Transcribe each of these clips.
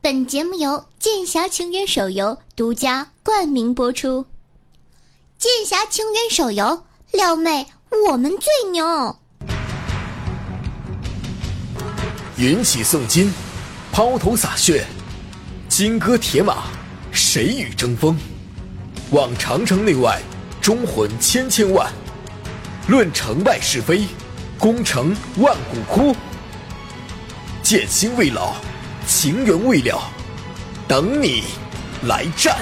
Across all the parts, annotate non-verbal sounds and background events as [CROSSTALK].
本节目由《剑侠情缘》手游独家冠名播出，《剑侠情缘》手游撩妹我们最牛。云起送金，抛头洒血，金戈铁马，谁与争锋？望长城内外，忠魂千千万。论成败是非，功成万骨枯。剑心未老，情缘未了，等你来战。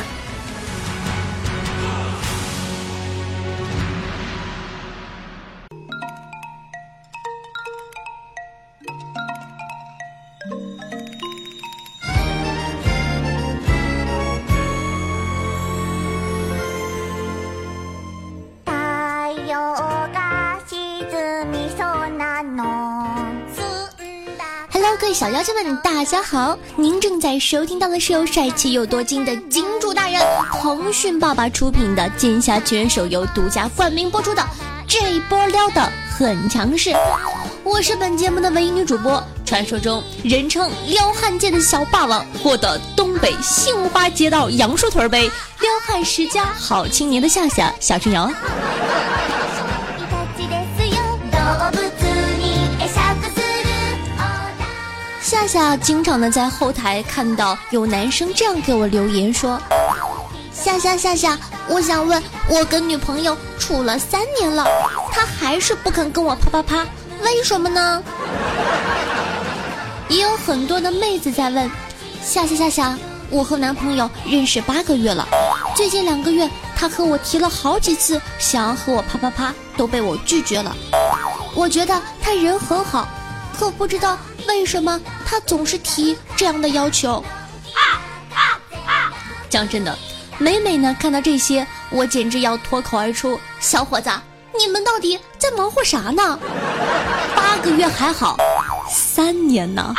小妖精们，大家好！您正在收听到的是由帅气又多金的金主大人腾讯爸爸出品的《剑侠情缘》手游独家冠名播出的这一波撩的很强势。我是本节目的唯一女主播，传说中人称撩汉界的小霸王，获得东北杏花街道杨树屯杯撩汉十佳好青年的夏夏小春瑶。夏夏经常的在后台看到有男生这样给我留言说：“夏夏夏夏，我想问，我跟女朋友处了三年了，她还是不肯跟我啪啪啪，为什么呢？”也有很多的妹子在问：“夏夏夏夏，我和男朋友认识八个月了，最近两个月他和我提了好几次想要和我啪啪啪，都被我拒绝了。我觉得他人很好，可不知道为什么。”他总是提这样的要求。讲真的，每每呢看到这些，我简直要脱口而出：“小伙子，你们到底在忙活啥呢？八个月还好，三年呢？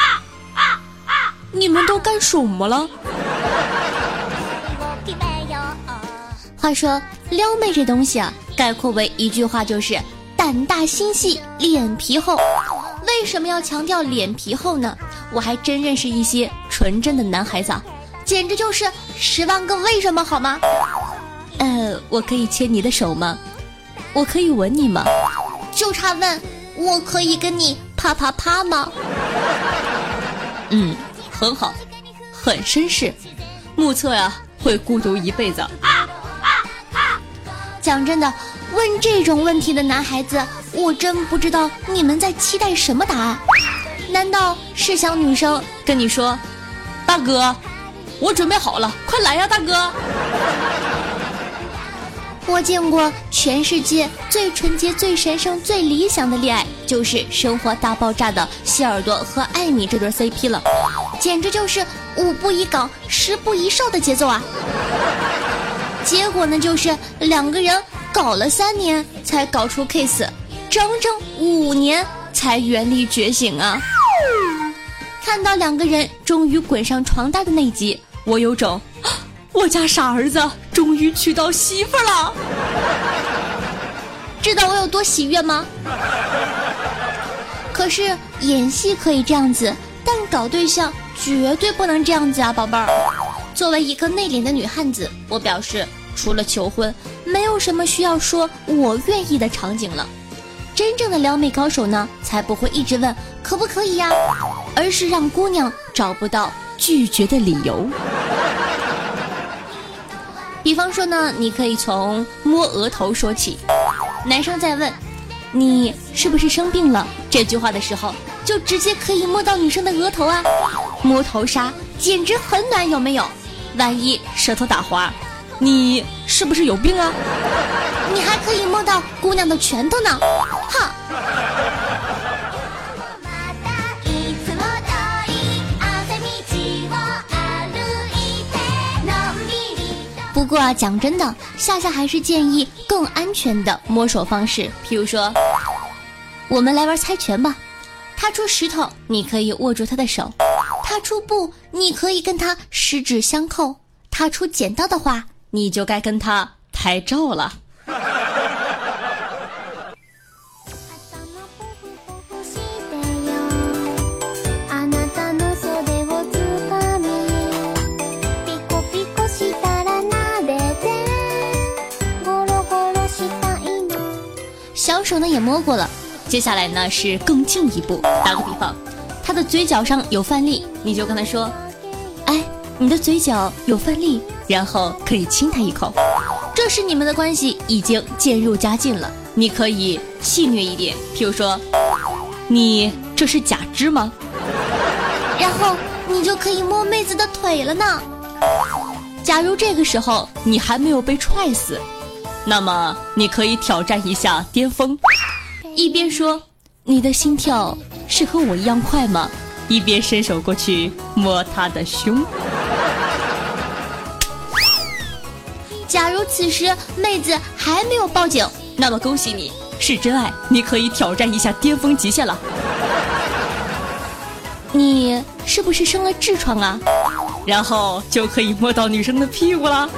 你们都干什么了？”话说撩妹这东西啊，概括为一句话就是胆大心细，脸皮厚。为什么要强调脸皮厚呢？我还真认识一些纯真的男孩子，简直就是十万个为什么，好吗？呃，我可以牵你的手吗？我可以吻你吗？就差问，我可以跟你啪啪啪吗？嗯，很好，很绅士，目测呀会孤独一辈子。讲真的，问这种问题的男孩子，我真不知道你们在期待什么答案。难道是想女生跟你说：“大哥，我准备好了，快来呀，大哥！” [LAUGHS] 我见过全世界最纯洁、最神圣、最理想的恋爱，就是《生活大爆炸》的希尔多和艾米这对 CP 了，简直就是五步一岗、十步一哨的节奏啊！结果呢，就是两个人搞了三年才搞出 kiss，整整五年才原力觉醒啊！看到两个人终于滚上床单的那集，我有种，[GASPS] 我家傻儿子终于娶到媳妇了。[LAUGHS] 知道我有多喜悦吗？可是演戏可以这样子，但搞对象绝对不能这样子啊，宝贝儿。作为一个内敛的女汉子，我表示，除了求婚，没有什么需要说我愿意的场景了。真正的撩妹高手呢，才不会一直问可不可以呀，而是让姑娘找不到拒绝的理由。比方说呢，你可以从摸额头说起。男生在问你是不是生病了这句话的时候，就直接可以摸到女生的额头啊，摸头杀简直很暖，有没有？万一舌头打滑，你是不是有病啊？你还可以摸到姑娘的拳头呢。哈。不过啊，讲真的，夏夏还是建议更安全的摸手方式。譬如说，我们来玩猜拳吧。他出石头，你可以握住他的手；他出布，你可以跟他十指相扣；他出剪刀的话，你就该跟他拍照了。手呢也摸过了，接下来呢是更进一步。打个比方，他的嘴角上有饭粒，你就跟他说：“哎，你的嘴角有饭粒。”然后可以亲他一口。这时你们的关系已经渐入佳境了。你可以戏谑一点，譬如说：“你这是假肢吗？” [LAUGHS] 然后你就可以摸妹子的腿了呢。假如这个时候你还没有被踹死，那么你可以挑战一下巅峰，一边说你的心跳是和我一样快吗？一边伸手过去摸他的胸。假如此时妹子还没有报警，那么恭喜你是真爱，你可以挑战一下巅峰极限了。你是不是生了痔疮啊？然后就可以摸到女生的屁股了。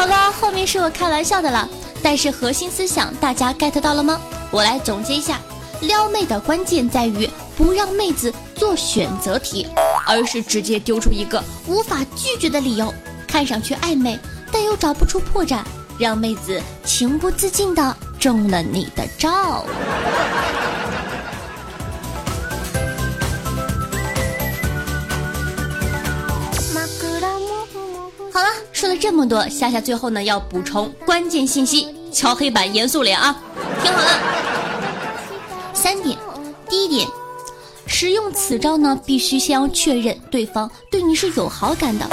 好了，后面是我开玩笑的了，但是核心思想大家 get 到了吗？我来总结一下，撩妹的关键在于不让妹子做选择题，而是直接丢出一个无法拒绝的理由，看上去暧昧，但又找不出破绽，让妹子情不自禁的中了你的招。这么多，夏夏最后呢要补充关键信息，敲黑板，严肃脸啊！听好了，三点，第一点，使用此招呢，必须先要确认对方对你是有好感的，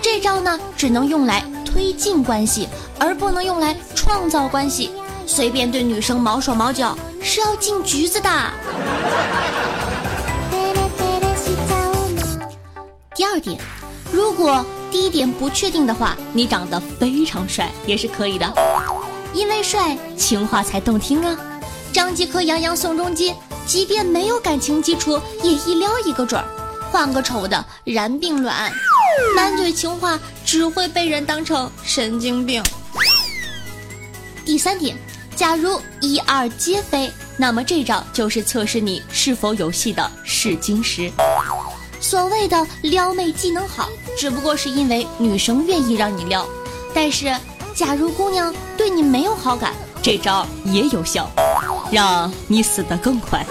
这招呢只能用来推进关系，而不能用来创造关系。随便对女生毛手毛脚是要进局子的。第二点，如果第一点不确定的话，你长得非常帅也是可以的，因为帅情话才动听啊。张继科杨洋宋仲基，即便没有感情基础，也一撩一个准儿。换个丑的然并卵，满嘴情话只会被人当成神经病。第三点，假如一二皆非，那么这招就是测试你是否有戏的试金石。所谓的撩妹技能好，只不过是因为女生愿意让你撩。但是，假如姑娘对你没有好感，这招也有效，让你死得更快，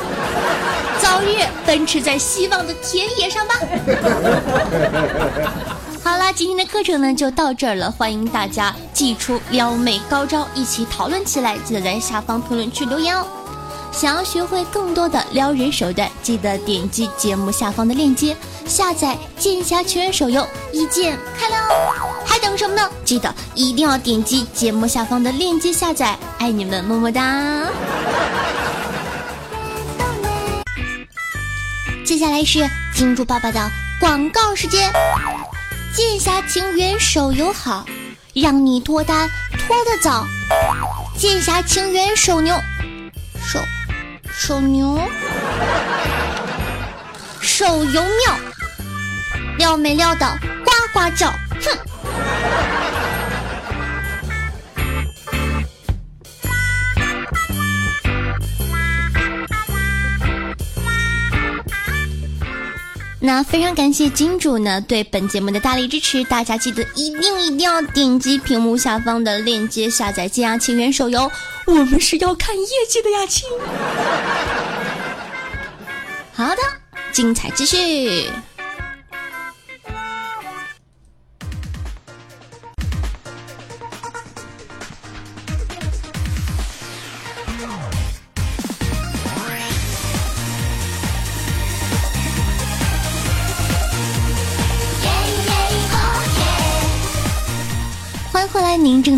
早日奔驰在希望的田野上吧。[LAUGHS] 好啦，今天的课程呢就到这儿了，欢迎大家祭出撩妹高招，一起讨论起来，记得在下方评论区留言哦。想要学会更多的撩人手段，记得点击节目下方的链接，下载《剑侠情缘》手游，一键开撩！还等什么呢？记得一定要点击节目下方的链接下载，爱你们，么么哒！接下来是金主爸爸的广告时间，《剑侠情缘》手游好，让你脱单脱得早，《剑侠情缘》手牛手。手牛，手游妙，料没料到呱呱叫，哼！那非常感谢金主呢对本节目的大力支持，大家记得一定一定要点击屏幕下方的链接下载《剑侠情缘》手游。我们是要看业绩的呀，亲。好的，精彩继续。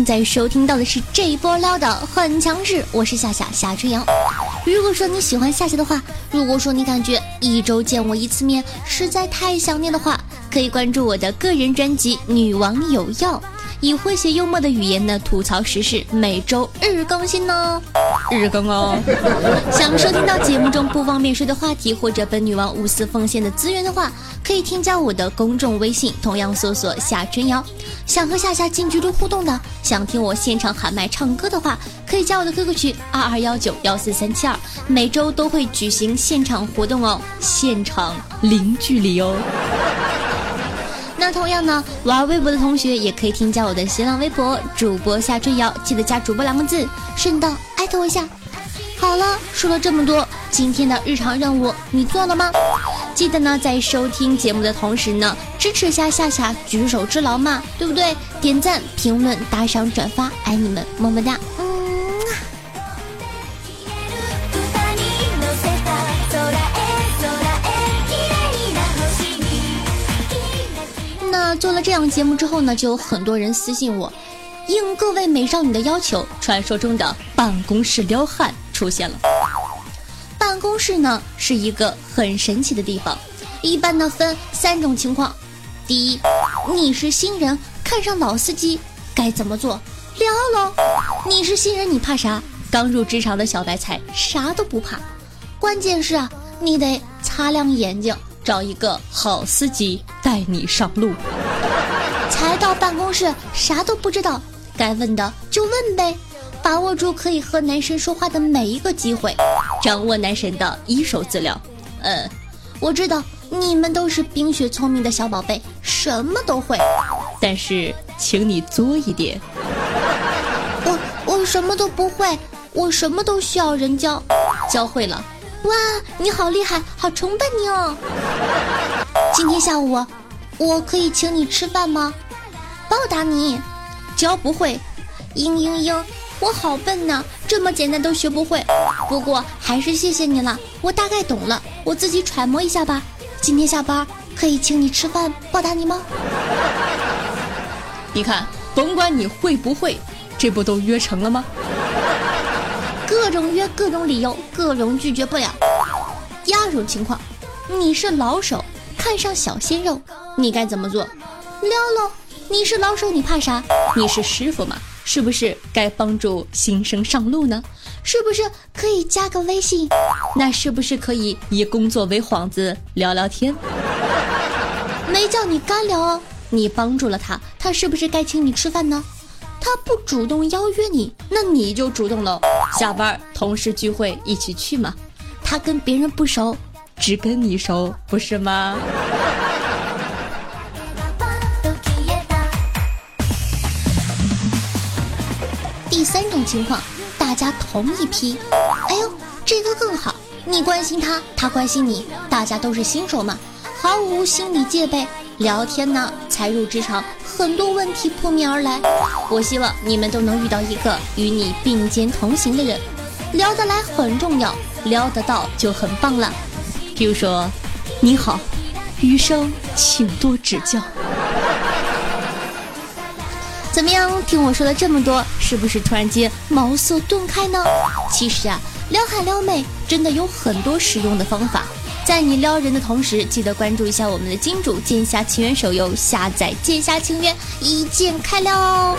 在收听到的是这一波撩的很强势，我是夏夏夏春阳。如果说你喜欢夏夏的话，如果说你感觉一周见我一次面实在太想念的话，可以关注我的个人专辑《女王有药》。以诙谐幽默的语言呢吐槽时事，每周日更新呢，日更哦。想收听到节目中不方便说的话题，或者本女王无私奉献的资源的话，可以添加我的公众微信，同样搜索夏春瑶。想和夏夏近距离互动的，想听我现场喊麦唱歌的话，可以加我的 QQ 群二二幺九幺四三七二，每周都会举行现场活动哦，现场零距离哦。那同样呢，玩微博的同学也可以添加我的新浪微博主播夏春瑶，记得加主播两个字，顺道。艾特我一下。好了，说了这么多，今天的日常任务你做了吗？记得呢，在收听节目的同时呢，支持一下夏夏举手之劳嘛，对不对？点赞、评论、打赏、转发，爱你们，么么哒。这样节目之后呢，就有很多人私信我，应各位美少女的要求，传说中的办公室撩汉。出现了，办公室呢是一个很神奇的地方，一般呢分三种情况。第一，你是新人，看上老司机，该怎么做？撩喽！你是新人，你怕啥？刚入职场的小白菜，啥都不怕。关键是啊，你得擦亮眼睛，找一个好司机带你上路。才到办公室，啥都不知道，该问的就问呗。把握住可以和男神说话的每一个机会，掌握男神的一手资料。嗯，我知道你们都是冰雪聪明的小宝贝，什么都会。但是，请你作一点。我我什么都不会，我什么都需要人教。教会了，哇，你好厉害，好崇拜你哦。今天下午，我可以请你吃饭吗？报答你。教不会，嘤嘤嘤。我好笨呢，这么简单都学不会。不过还是谢谢你了，我大概懂了，我自己揣摩一下吧。今天下班可以请你吃饭报答你吗？[LAUGHS] 你看，甭管你会不会，这不都约成了吗？各种约，各种理由，各种拒绝不了。第二种情况，你是老手，看上小鲜肉，你该怎么做？撩喽！你是老手，你怕啥？你是师傅吗？是不是该帮助新生上路呢？是不是可以加个微信？那是不是可以以工作为幌子聊聊天？没叫你干聊哦，你帮助了他，他是不是该请你吃饭呢？他不主动邀约你，那你就主动喽。下班同事聚会一起去嘛。他跟别人不熟，只跟你熟，不是吗？第三种情况，大家同一批，哎呦，这个更好，你关心他，他关心你，大家都是新手嘛，毫无心理戒备，聊天呢，才入职场，很多问题扑面而来。我希望你们都能遇到一个与你并肩同行的人，聊得来很重要，聊得到就很棒了。比如说，你好，余生请多指教。怎么样？听我说了这么多，是不是突然间茅塞顿开呢？其实啊，撩汉撩妹真的有很多实用的方法。在你撩人的同时，记得关注一下我们的金主剑侠情缘手游，下载剑侠情缘，一键开撩哦。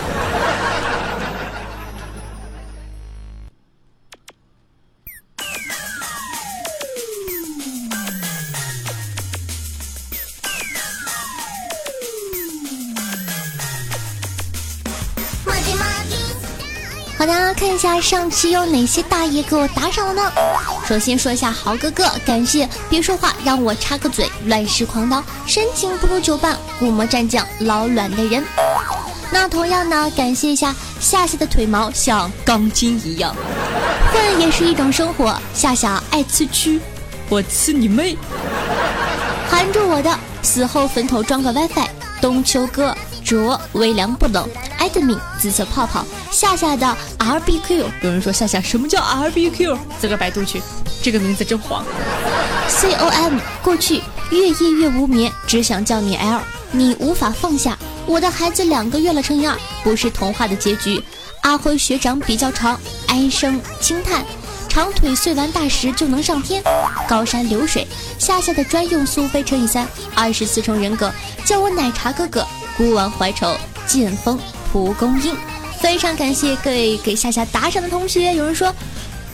下上期有哪些大爷给我打赏了呢？首先说一下豪哥哥，感谢别说话，让我插个嘴，乱世狂刀，深情不如久伴，古魔战将，老卵的人。那同样呢，感谢一下夏夏的腿毛像钢筋一样，混也是一种生活。夏夏爱吃蛆，我吃你妹！含住我的，死后坟头装个 WiFi。冬秋哥。卓微凉不冷，艾德敏紫色泡泡，夏夏的 R B Q，有人说夏夏什么叫 R B Q？自个百度去，这个名字真黄。C O M 过去越夜越无眠，只想叫你 L，你无法放下我的孩子两个月了乘以二，不是童话的结局。阿辉学长比较长，唉声轻叹，长腿碎完大石就能上天。高山流水，夏夏的专用苏菲乘以三，二十四重人格，叫我奶茶哥哥。孤王怀愁，剑锋蒲公英。非常感谢各位给夏夏打赏的同学。有人说，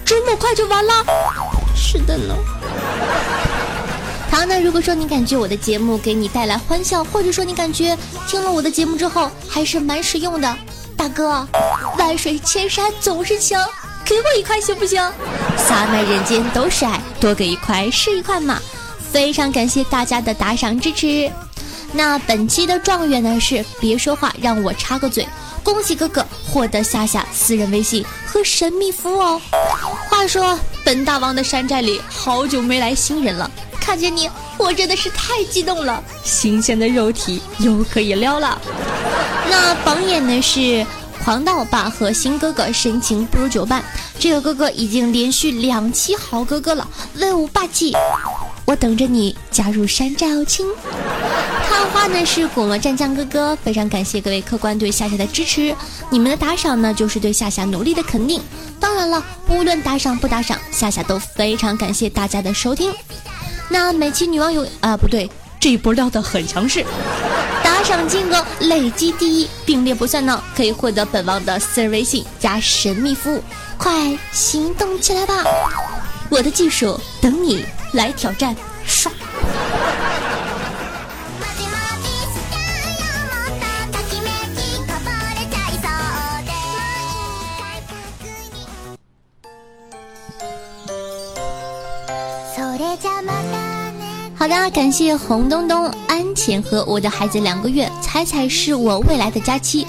这么快就完了？是的呢。好，那如果说你感觉我的节目给你带来欢笑，或者说你感觉听了我的节目之后还是蛮实用的，大哥，万水千山总是情，给我一块行不行？洒满人间都是爱，多给一块是一块嘛。非常感谢大家的打赏支持。那本期的状元呢是别说话，让我插个嘴。恭喜哥哥获得夏夏私人微信和神秘服务哦。话说本大王的山寨里好久没来新人了，看见你我真的是太激动了，新鲜的肉体又可以撩了。那榜眼呢是狂盗爸和新哥哥深情不如久伴，这个哥哥已经连续两期好哥哥了，威武霸气。我等着你加入山寨哦，亲。看花呢是滚了战将哥哥，非常感谢各位客官对夏夏的支持，你们的打赏呢就是对夏夏努力的肯定。当然了，无论打赏不打赏，夏夏都非常感谢大家的收听。那每期女网友啊不对，这一波撩的很强势，打赏金额累计第一，并列不算呢，可以获得本王的私人微信加神秘服务，快行动起来吧！我的技术等你。来挑战，刷！好的，感谢红东东、安浅和我的孩子两个月，彩彩是我未来的佳期，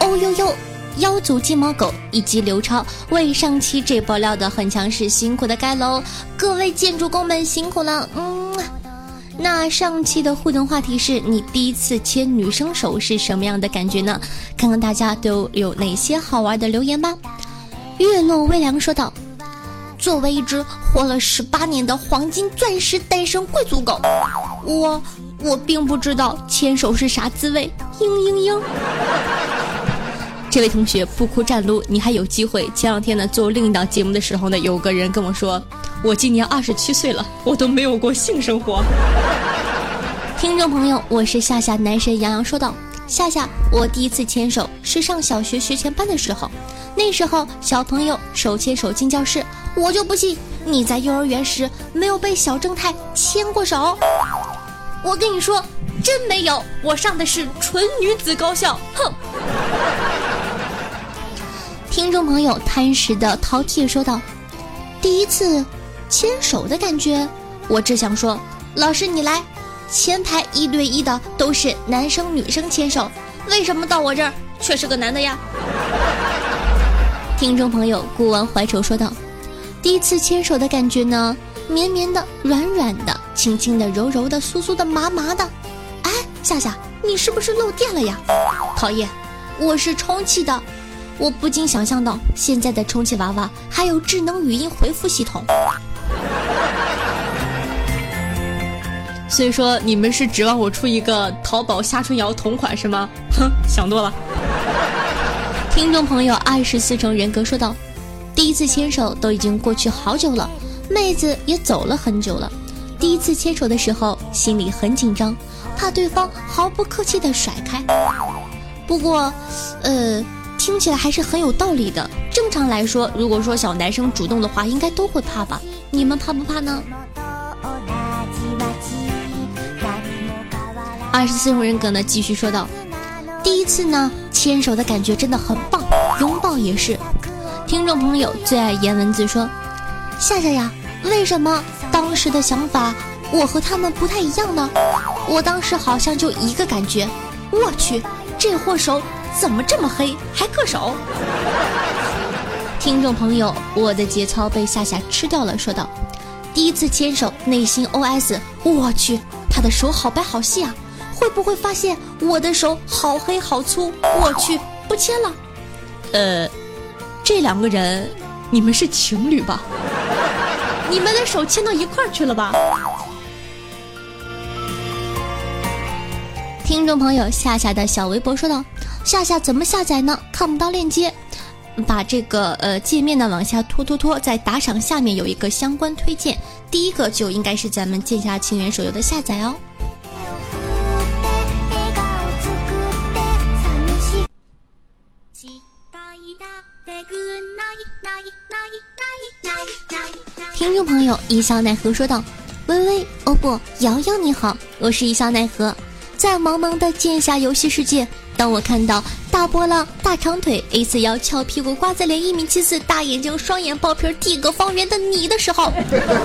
哦呦呦。妖族金毛狗以及刘超为上期这波料的很强势，辛苦的盖楼，各位建筑工们辛苦了。嗯，那上期的互动话题是你第一次牵女生手是什么样的感觉呢？看看大家都有哪些好玩的留言吧。月落微凉说道：“作为一只活了十八年的黄金钻石单身贵族狗，我我并不知道牵手是啥滋味。”嘤嘤嘤。这位同学不哭站撸，你还有机会。前两天呢，做另一档节目的时候呢，有个人跟我说，我今年二十七岁了，我都没有过性生活。[LAUGHS] 听众朋友，我是夏夏男神杨洋说道：夏夏，我第一次牵手是上小学学前班的时候，那时候小朋友手牵手进教室，我就不信你在幼儿园时没有被小正太牵过手。我跟你说，真没有，我上的是纯女子高校，哼。听众朋友贪食的饕餮说道：“第一次牵手的感觉，我只想说，老师你来，前排一对一的都是男生女生牵手，为什么到我这儿却是个男的呀？”听众朋友顾完怀愁说道：“第一次牵手的感觉呢，绵绵的、软软的、轻轻的、柔柔的、酥酥的、麻麻的。哎，夏夏，你是不是漏电了呀？讨厌，我是充气的。”我不禁想象到，现在的充气娃娃还有智能语音回复系统。所以说，你们是指望我出一个淘宝夏春瑶同款是吗？哼，想多了。听众朋友，二十四重人格说道：“第一次牵手都已经过去好久了，妹子也走了很久了。第一次牵手的时候，心里很紧张，怕对方毫不客气的甩开。不过，呃。”听起来还是很有道理的。正常来说，如果说小男生主动的话，应该都会怕吧？你们怕不怕呢？二十四种人格呢，继续说道：第一次呢，牵手的感觉真的很棒，拥抱也是。听众朋友最爱颜文字说：夏夏呀，为什么当时的想法我和他们不太一样呢？我当时好像就一个感觉，我去，这货手。怎么这么黑，还硌手？听众朋友，我的节操被夏夏吃掉了。说道：“第一次牵手，内心 OS：我去，他的手好白好细啊！会不会发现我的手好黑好粗？我去，不牵了。呃，这两个人，你们是情侣吧？你们的手牵到一块儿去了吧？”听众朋友，夏夏的小微博说道。夏夏怎么下载呢？看不到链接，把这个呃界面呢往下拖拖拖，在打赏下面有一个相关推荐，第一个就应该是咱们剑侠情缘手游的下载哦。听众朋友，一笑奈何说道：“微微，哦不，瑶瑶你好，我是一笑奈何，在茫茫的剑侠游戏世界。”当我看到大波浪、大长腿、A 四腰、翘屁股、瓜子脸、一米七四、大眼睛、双眼爆皮、地格方圆的你的时候，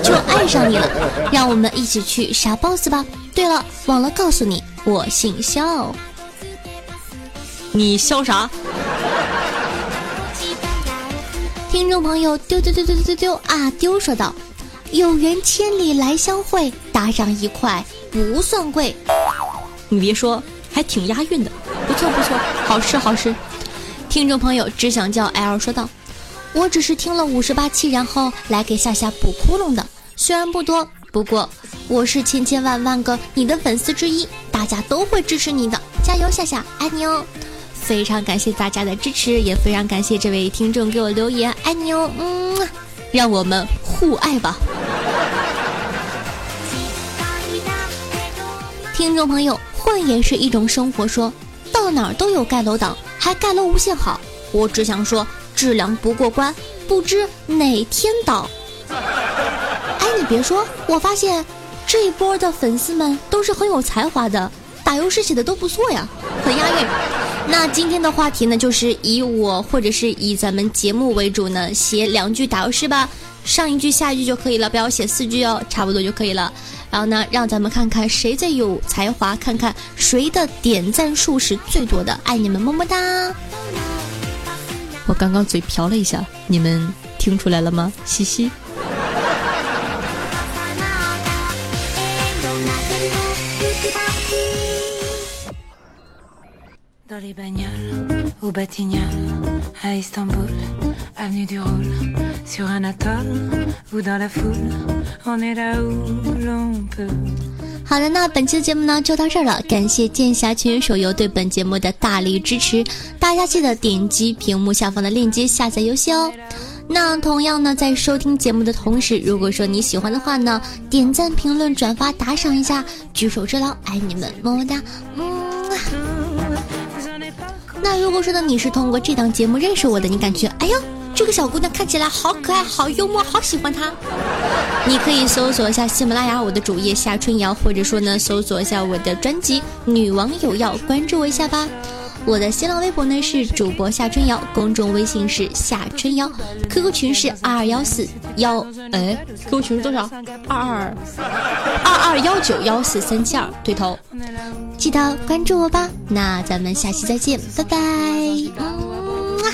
就爱上你了。让我们一起去杀 BOSS 吧！对了，忘了告诉你，我姓肖。你肖啥？听众朋友丢丢丢丢丢丢丢啊丢说道：“有缘千里来相会，搭上一块不算贵。”你别说，还挺押韵的，不错不错，好吃好吃。听众朋友只想叫 L 说道：“我只是听了五十八期，然后来给夏夏补窟窿的，虽然不多，不过我是千千万万个你的粉丝之一，大家都会支持你的，加油，夏夏，爱你哦。”非常感谢大家的支持，也非常感谢这位听众给我留言，爱你哦，嗯，让我们互爱吧。听众朋友，混也是一种生活，说到哪儿都有盖楼党，还盖楼无限好。我只想说，质量不过关，不知哪天倒。哎，你别说，我发现这一波的粉丝们都是很有才华的，打油诗写的都不错呀，很押韵。那今天的话题呢，就是以我或者是以咱们节目为主呢，写两句打油诗吧，上一句下一句就可以了，不要写四句哦，差不多就可以了。然后呢，让咱们看看谁最有才华，看看谁的点赞数是最多的，爱你们，么么哒！我刚刚嘴瓢了一下，你们听出来了吗？嘻嘻。好的，那本期的节目呢就到这儿了，感谢剑侠情缘手游对本节目的大力支持，大家记得点击屏幕下方的链接下载游戏哦。那同样呢，在收听节目的同时，如果说你喜欢的话呢，点赞、评论、转发、打赏一下，举手之劳，爱你们，么么哒，那如果说呢，你是通过这档节目认识我的，你感觉哎呦，这个小姑娘看起来好可爱、好幽默、好喜欢她，你可以搜索一下喜马拉雅我的主页夏春瑶，或者说呢，搜索一下我的专辑《女王有药》，关注我一下吧。我的新浪微博呢是主播夏春瑶，公众微信是夏春瑶，QQ 群是二二幺四幺，哎，QQ 群是多少？二二二二幺九幺四三七二，对头，记得关注我吧。那咱们下期再见，拜拜。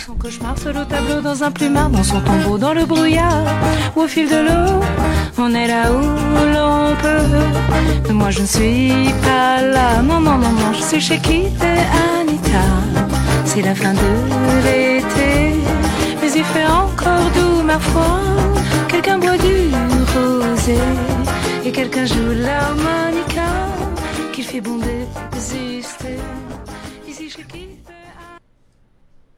Son cauchemar seul au tableau dans un plumard, dans son tombeau, dans le brouillard, ou au fil de l'eau, on est là où l'on peut. Mais moi je ne suis pas là, non, non, non, non, je suis chez qui C'est la fin de l'été, mais il fait encore doux, ma foi. Quelqu'un boit du rosé, et quelqu'un joue l'harmonica, qu'il fait bon d'exister. Ici